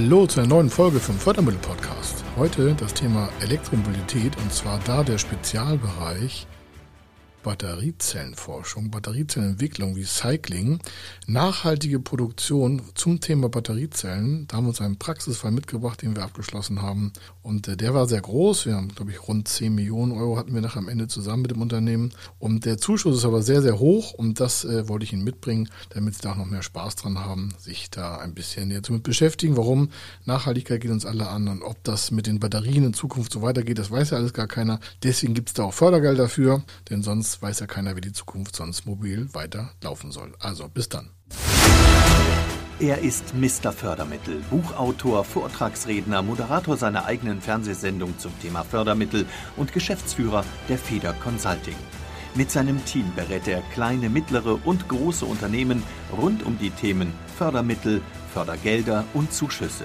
Hallo zu einer neuen Folge vom Fördermittel-Podcast. Heute das Thema Elektromobilität und zwar da der Spezialbereich Batteriezellenforschung, Batteriezellenentwicklung, Recycling, nachhaltige Produktion zum Thema Batteriezellen. Da haben wir uns einen Praxisfall mitgebracht, den wir abgeschlossen haben. Und äh, der war sehr groß. Wir haben, glaube ich, rund 10 Millionen Euro hatten wir nachher am Ende zusammen mit dem Unternehmen. Und der Zuschuss ist aber sehr, sehr hoch. Und das äh, wollte ich Ihnen mitbringen, damit Sie da auch noch mehr Spaß dran haben, sich da ein bisschen näher damit beschäftigen. Warum? Nachhaltigkeit geht uns alle an. Und ob das mit den Batterien in Zukunft so weitergeht, das weiß ja alles gar keiner. Deswegen gibt es da auch Fördergeld dafür. Denn sonst weiß ja keiner, wie die Zukunft sonst mobil weiter laufen soll. Also bis dann. Er ist Mr. Fördermittel, Buchautor, Vortragsredner, Moderator seiner eigenen Fernsehsendung zum Thema Fördermittel und Geschäftsführer der Feder Consulting. Mit seinem Team berät er kleine, mittlere und große Unternehmen rund um die Themen Fördermittel, Fördergelder und Zuschüsse.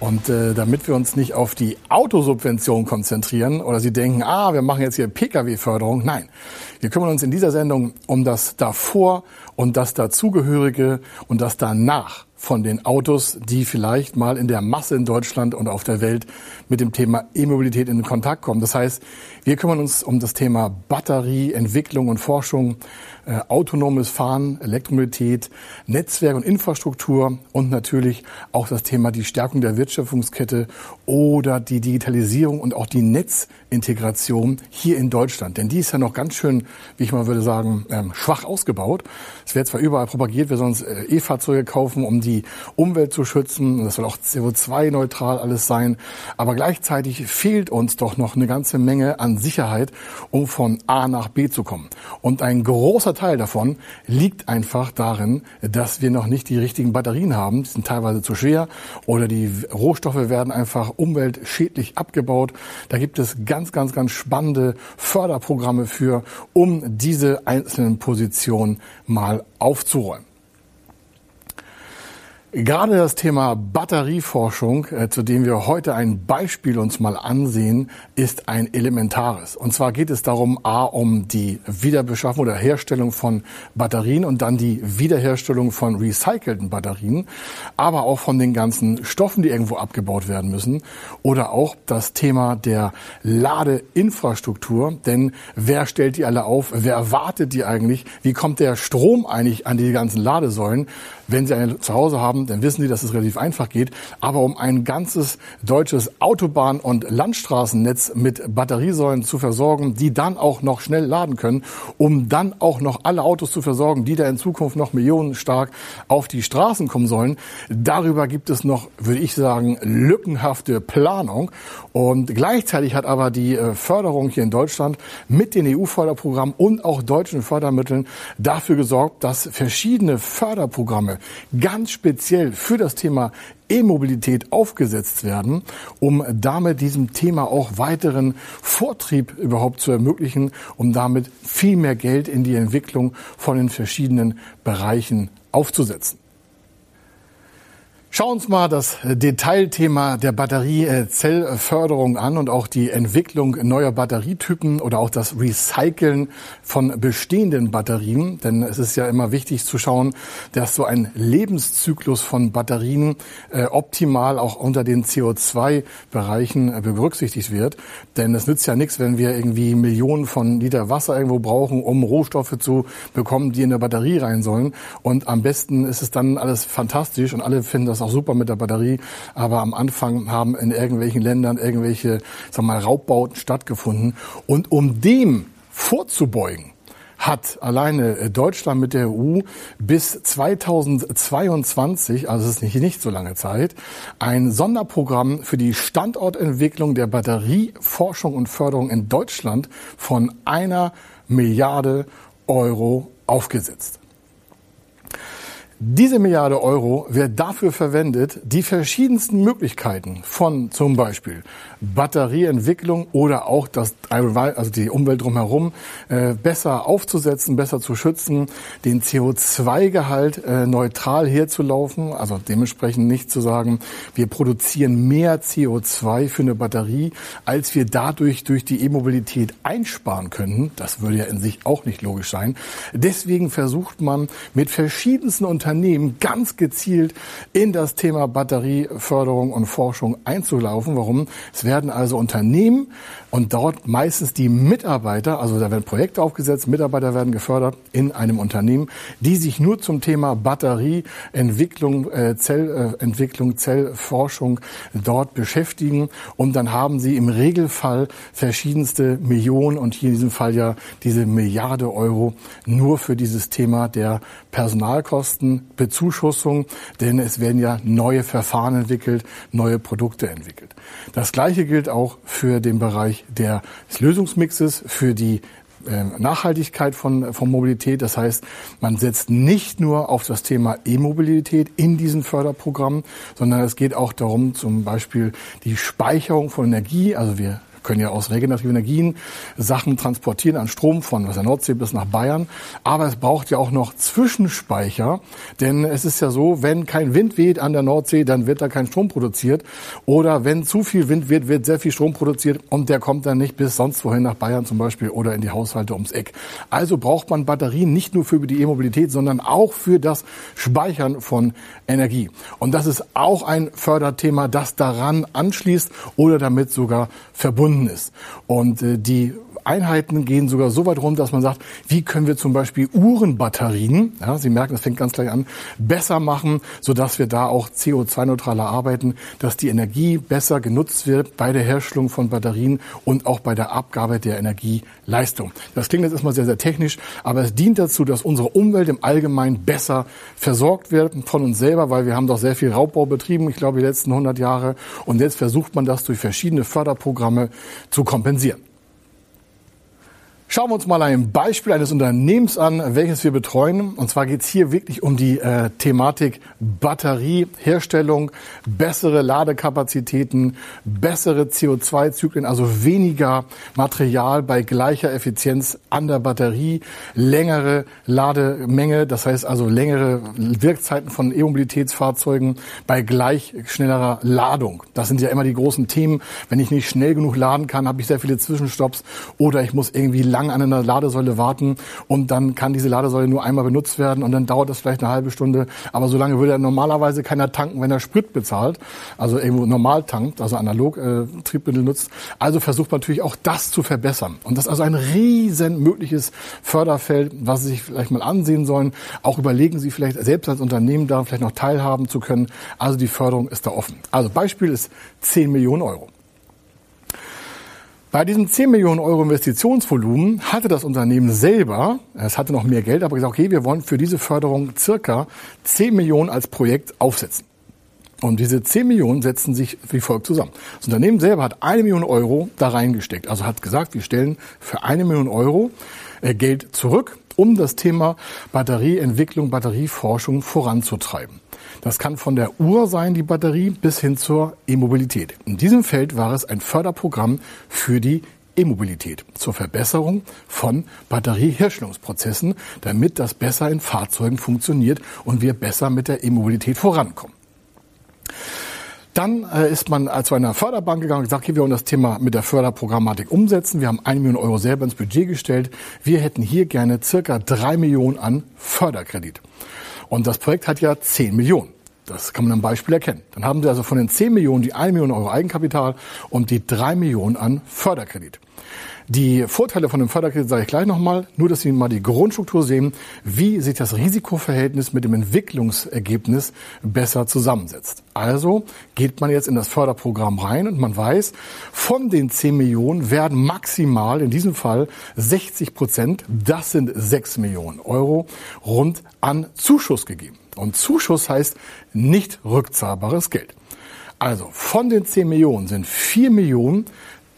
Und äh, damit wir uns nicht auf die Autosubvention konzentrieren oder Sie denken, ah, wir machen jetzt hier Pkw-Förderung. Nein, wir kümmern uns in dieser Sendung um das davor und das dazugehörige und das danach von den Autos, die vielleicht mal in der Masse in Deutschland und auf der Welt mit dem Thema E-Mobilität in Kontakt kommen. Das heißt, wir kümmern uns um das Thema Batterie, Entwicklung und Forschung, äh, autonomes Fahren, Elektromobilität, Netzwerk und Infrastruktur und natürlich auch das Thema die Stärkung der Wertschöpfungskette oder die Digitalisierung und auch die Netzintegration hier in Deutschland. Denn die ist ja noch ganz schön, wie ich mal würde sagen, ähm, schwach ausgebaut. Es wird zwar überall propagiert, wir sollen uns äh, E-Fahrzeuge kaufen, um die Umwelt zu schützen. Das soll auch CO2-neutral alles sein. Aber gleichzeitig fehlt uns doch noch eine ganze Menge an Sicherheit, um von A nach B zu kommen. Und ein großer Teil davon liegt einfach darin, dass wir noch nicht die richtigen Batterien haben. Die sind teilweise zu schwer oder die Rohstoffe werden einfach umweltschädlich abgebaut. Da gibt es ganz, ganz, ganz spannende Förderprogramme für, um diese einzelnen Positionen mal aufzuräumen. Gerade das Thema Batterieforschung, äh, zu dem wir heute ein Beispiel uns mal ansehen, ist ein elementares. Und zwar geht es darum, a, um die Wiederbeschaffung oder Herstellung von Batterien und dann die Wiederherstellung von recycelten Batterien, aber auch von den ganzen Stoffen, die irgendwo abgebaut werden müssen oder auch das Thema der Ladeinfrastruktur. Denn wer stellt die alle auf? Wer erwartet die eigentlich? Wie kommt der Strom eigentlich an die ganzen Ladesäulen? Wenn Sie eine zu Hause haben, dann wissen Sie, dass es relativ einfach geht. Aber um ein ganzes deutsches Autobahn- und Landstraßennetz mit Batteriesäulen zu versorgen, die dann auch noch schnell laden können, um dann auch noch alle Autos zu versorgen, die da in Zukunft noch millionenstark auf die Straßen kommen sollen, darüber gibt es noch, würde ich sagen, lückenhafte Planung. Und gleichzeitig hat aber die äh, Förderung hier in Deutschland mit den EU-Förderprogrammen und auch deutschen Fördermitteln dafür gesorgt, dass verschiedene Förderprogramme ganz speziell für das Thema E-Mobilität aufgesetzt werden, um damit diesem Thema auch weiteren Vortrieb überhaupt zu ermöglichen, um damit viel mehr Geld in die Entwicklung von den verschiedenen Bereichen aufzusetzen. Schauen wir uns mal das Detailthema der Batteriezellförderung an und auch die Entwicklung neuer Batterietypen oder auch das Recyceln von bestehenden Batterien. Denn es ist ja immer wichtig zu schauen, dass so ein Lebenszyklus von Batterien äh, optimal auch unter den CO2-Bereichen äh, berücksichtigt wird. Denn es nützt ja nichts, wenn wir irgendwie Millionen von Liter Wasser irgendwo brauchen, um Rohstoffe zu bekommen, die in der Batterie rein sollen. Und am besten ist es dann alles fantastisch und alle finden das ist auch super mit der Batterie, aber am Anfang haben in irgendwelchen Ländern irgendwelche, sag mal, Raubbauten stattgefunden. Und um dem vorzubeugen, hat alleine äh, Deutschland mit der EU bis 2022, also es ist nicht, nicht so lange Zeit, ein Sonderprogramm für die Standortentwicklung der Batterieforschung und Förderung in Deutschland von einer Milliarde Euro aufgesetzt. Diese Milliarde Euro wird dafür verwendet, die verschiedensten Möglichkeiten von zum Beispiel Batterieentwicklung oder auch das, also die Umwelt drumherum äh, besser aufzusetzen, besser zu schützen, den CO2-Gehalt äh, neutral herzulaufen, also dementsprechend nicht zu sagen, wir produzieren mehr CO2 für eine Batterie, als wir dadurch durch die E-Mobilität einsparen könnten. Das würde ja in sich auch nicht logisch sein. Deswegen versucht man mit verschiedensten Unternehmen ganz gezielt in das Thema Batterieförderung und Forschung einzulaufen. Warum? Es werden also Unternehmen und dort meistens die Mitarbeiter, also da werden Projekte aufgesetzt, Mitarbeiter werden gefördert in einem Unternehmen, die sich nur zum Thema Batterieentwicklung, äh, Zellentwicklung, Zellforschung dort beschäftigen. Und dann haben sie im Regelfall verschiedenste Millionen und hier in diesem Fall ja diese Milliarde Euro nur für dieses Thema der Personalkosten Bezuschussung, denn es werden ja neue Verfahren entwickelt, neue Produkte entwickelt. Das Gleiche gilt auch für den Bereich des Lösungsmixes, für die äh, Nachhaltigkeit von, von Mobilität. Das heißt, man setzt nicht nur auf das Thema E-Mobilität in diesen Förderprogrammen, sondern es geht auch darum, zum Beispiel die Speicherung von Energie. Also wir können ja aus regenerativen Energien Sachen transportieren an Strom von der Nordsee bis nach Bayern. Aber es braucht ja auch noch Zwischenspeicher, denn es ist ja so, wenn kein Wind weht an der Nordsee, dann wird da kein Strom produziert. Oder wenn zu viel Wind wird, wird sehr viel Strom produziert und der kommt dann nicht bis sonst wohin nach Bayern zum Beispiel oder in die Haushalte ums Eck. Also braucht man Batterien nicht nur für die E-Mobilität, sondern auch für das Speichern von Energie. Und das ist auch ein Förderthema, das daran anschließt oder damit sogar verbunden verbunden ist. Und äh, die Einheiten gehen sogar so weit rum, dass man sagt, wie können wir zum Beispiel Uhrenbatterien, ja, Sie merken, das fängt ganz gleich an, besser machen, sodass wir da auch CO2-neutraler arbeiten, dass die Energie besser genutzt wird bei der Herstellung von Batterien und auch bei der Abgabe der Energieleistung. Das klingt jetzt erstmal sehr, sehr technisch, aber es dient dazu, dass unsere Umwelt im Allgemeinen besser versorgt wird von uns selber, weil wir haben doch sehr viel Raubbau betrieben, ich glaube, die letzten 100 Jahre. Und jetzt versucht man das durch verschiedene Förderprogramme zu kompensieren. Schauen wir uns mal ein Beispiel eines Unternehmens an, welches wir betreuen. Und zwar geht es hier wirklich um die äh, Thematik Batterieherstellung, bessere Ladekapazitäten, bessere CO2-Zyklen, also weniger Material bei gleicher Effizienz an der Batterie, längere Lademenge, das heißt also längere Wirkzeiten von E-Mobilitätsfahrzeugen bei gleich schnellerer Ladung. Das sind ja immer die großen Themen. Wenn ich nicht schnell genug laden kann, habe ich sehr viele Zwischenstopps oder ich muss irgendwie lang an einer Ladesäule warten und dann kann diese Ladesäule nur einmal benutzt werden und dann dauert das vielleicht eine halbe Stunde. Aber so lange würde normalerweise keiner tanken, wenn er Sprit bezahlt, also irgendwo normal tankt, also analog äh, Triebmittel nutzt. Also versucht man natürlich auch das zu verbessern. Und das ist also ein riesen mögliches Förderfeld, was Sie sich vielleicht mal ansehen sollen. Auch überlegen Sie vielleicht selbst als Unternehmen da vielleicht noch teilhaben zu können. Also die Förderung ist da offen. Also Beispiel ist 10 Millionen Euro. Bei diesem 10 Millionen Euro Investitionsvolumen hatte das Unternehmen selber, es hatte noch mehr Geld, aber gesagt, okay, wir wollen für diese Förderung circa 10 Millionen als Projekt aufsetzen. Und diese 10 Millionen setzen sich wie folgt zusammen. Das Unternehmen selber hat eine Million Euro da reingesteckt. Also hat gesagt, wir stellen für eine Million Euro äh, Geld zurück, um das Thema Batterieentwicklung, Batterieforschung voranzutreiben. Das kann von der Uhr sein, die Batterie, bis hin zur E-Mobilität. In diesem Feld war es ein Förderprogramm für die E-Mobilität zur Verbesserung von Batterieherstellungsprozessen, damit das besser in Fahrzeugen funktioniert und wir besser mit der E-Mobilität vorankommen. Dann äh, ist man zu einer Förderbank gegangen und gesagt, okay, wir wollen das Thema mit der Förderprogrammatik umsetzen. Wir haben eine Million Euro selber ins Budget gestellt. Wir hätten hier gerne circa drei Millionen an Förderkredit. Und das Projekt hat ja 10 Millionen. Das kann man am Beispiel erkennen. Dann haben Sie also von den 10 Millionen die 1 Million Euro Eigenkapital und die 3 Millionen an Förderkredit. Die Vorteile von dem Förderkredit sage ich gleich nochmal, nur dass Sie mal die Grundstruktur sehen, wie sich das Risikoverhältnis mit dem Entwicklungsergebnis besser zusammensetzt. Also geht man jetzt in das Förderprogramm rein und man weiß, von den 10 Millionen werden maximal in diesem Fall 60 Prozent, das sind 6 Millionen Euro, rund an Zuschuss gegeben. Und Zuschuss heißt nicht rückzahlbares Geld. Also von den 10 Millionen sind 4 Millionen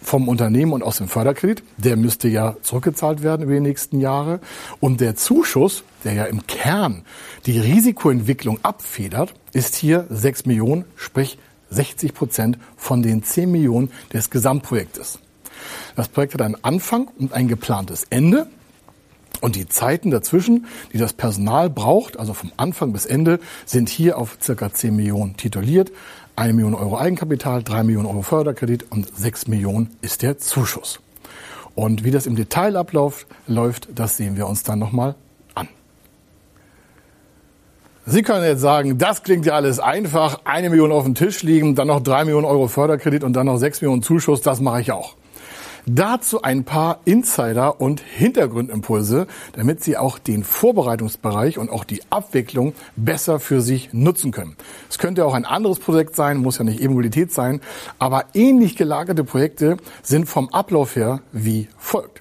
vom Unternehmen und aus dem Förderkredit. Der müsste ja zurückgezahlt werden über die nächsten Jahre. Und der Zuschuss, der ja im Kern die Risikoentwicklung abfedert, ist hier 6 Millionen, sprich 60 Prozent von den 10 Millionen des Gesamtprojektes. Das Projekt hat einen Anfang und ein geplantes Ende. Und die Zeiten dazwischen, die das Personal braucht, also vom Anfang bis Ende, sind hier auf circa 10 Millionen tituliert. Eine Million Euro Eigenkapital, drei Millionen Euro Förderkredit und sechs Millionen ist der Zuschuss. Und wie das im Detail abläuft, läuft, das sehen wir uns dann nochmal an. Sie können jetzt sagen, das klingt ja alles einfach. Eine Million auf dem Tisch liegen, dann noch drei Millionen Euro Förderkredit und dann noch sechs Millionen Zuschuss. Das mache ich auch. Dazu ein paar Insider- und Hintergrundimpulse, damit Sie auch den Vorbereitungsbereich und auch die Abwicklung besser für sich nutzen können. Es könnte auch ein anderes Projekt sein, muss ja nicht E-Mobilität sein, aber ähnlich gelagerte Projekte sind vom Ablauf her wie folgt.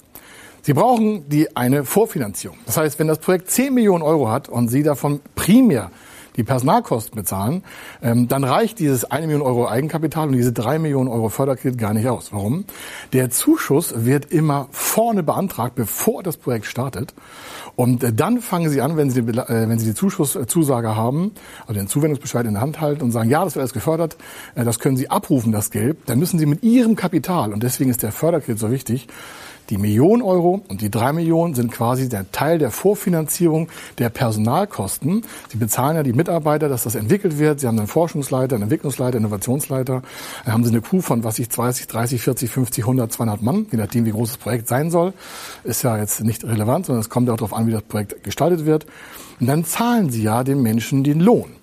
Sie brauchen die eine Vorfinanzierung. Das heißt, wenn das Projekt 10 Millionen Euro hat und Sie davon primär die Personalkosten bezahlen, ähm, dann reicht dieses eine Million Euro Eigenkapital und diese drei Millionen Euro Förderkredit gar nicht aus. Warum? Der Zuschuss wird immer vorne beantragt, bevor das Projekt startet. Und äh, dann fangen Sie an, wenn Sie, die, äh, wenn Sie die Zuschusszusage haben, also den Zuwendungsbescheid in der Hand halten und sagen, ja, das wird alles gefördert, äh, das können Sie abrufen, das Geld, dann müssen Sie mit Ihrem Kapital, und deswegen ist der Förderkredit so wichtig, die Million Euro und die drei Millionen sind quasi der Teil der Vorfinanzierung der Personalkosten. Sie bezahlen ja die Mitarbeiter, dass das entwickelt wird. Sie haben einen Forschungsleiter, einen Entwicklungsleiter, Innovationsleiter. Dann haben Sie eine Crew von, was ich, 20, 30, 40, 50, 100, 200 Mann, je nachdem, wie groß das Projekt sein soll. Ist ja jetzt nicht relevant, sondern es kommt auch darauf an, wie das Projekt gestaltet wird. Und dann zahlen Sie ja den Menschen den Lohn.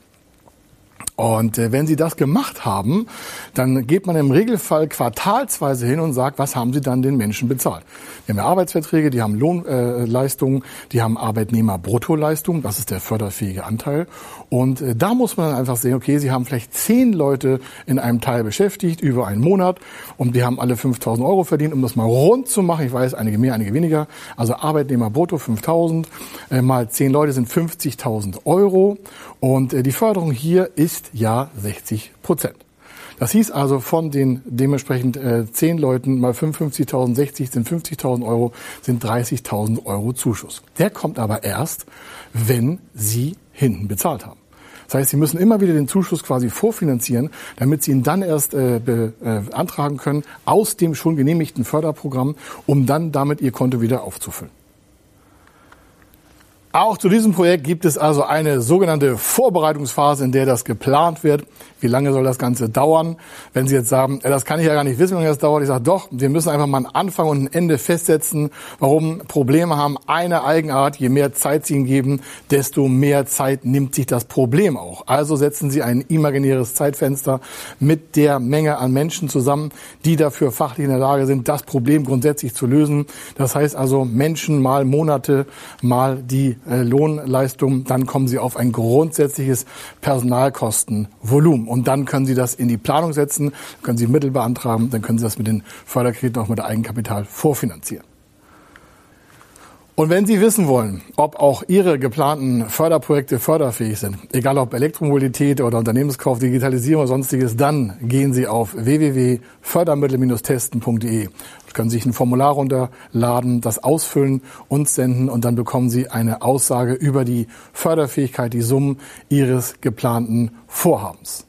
Und äh, wenn Sie das gemacht haben, dann geht man im Regelfall quartalsweise hin und sagt, was haben Sie dann den Menschen bezahlt? Wir haben ja Arbeitsverträge, die haben Lohnleistungen, äh, die haben Arbeitnehmer-Bruttoleistungen, das ist der förderfähige Anteil. Und äh, da muss man dann einfach sehen, okay, Sie haben vielleicht zehn Leute in einem Teil beschäftigt über einen Monat und die haben alle 5.000 Euro verdient, um das mal rund zu machen. Ich weiß, einige mehr, einige weniger. Also Arbeitnehmer-Brutto 5.000 äh, mal zehn Leute sind 50.000 Euro. Und äh, die Förderung hier ist ja 60 Prozent. Das hieß also von den dementsprechend äh, 10 Leuten mal 55.000, 60 sind 50.000 Euro, sind 30.000 Euro Zuschuss. Der kommt aber erst, wenn Sie hinten bezahlt haben. Das heißt, Sie müssen immer wieder den Zuschuss quasi vorfinanzieren, damit Sie ihn dann erst äh, beantragen äh, können aus dem schon genehmigten Förderprogramm, um dann damit Ihr Konto wieder aufzufüllen. Auch zu diesem Projekt gibt es also eine sogenannte Vorbereitungsphase, in der das geplant wird. Wie lange soll das Ganze dauern? Wenn Sie jetzt sagen, das kann ich ja gar nicht wissen, wie lange das dauert. Ich sage doch, wir müssen einfach mal einen Anfang und ein Ende festsetzen. Warum Probleme haben eine Eigenart. Je mehr Zeit Sie ihnen geben, desto mehr Zeit nimmt sich das Problem auch. Also setzen Sie ein imaginäres Zeitfenster mit der Menge an Menschen zusammen, die dafür fachlich in der Lage sind, das Problem grundsätzlich zu lösen. Das heißt also Menschen mal Monate mal die äh, Lohnleistung, dann kommen Sie auf ein grundsätzliches Personalkostenvolumen. Und dann können Sie das in die Planung setzen, können Sie Mittel beantragen, dann können Sie das mit den Förderkrediten auch mit Eigenkapital vorfinanzieren. Und wenn Sie wissen wollen, ob auch Ihre geplanten Förderprojekte förderfähig sind, egal ob Elektromobilität oder Unternehmenskauf, Digitalisierung oder sonstiges, dann gehen Sie auf www.fördermittel-testen.de. Können sich ein Formular runterladen, das ausfüllen, uns senden und dann bekommen Sie eine Aussage über die Förderfähigkeit, die Summen Ihres geplanten Vorhabens.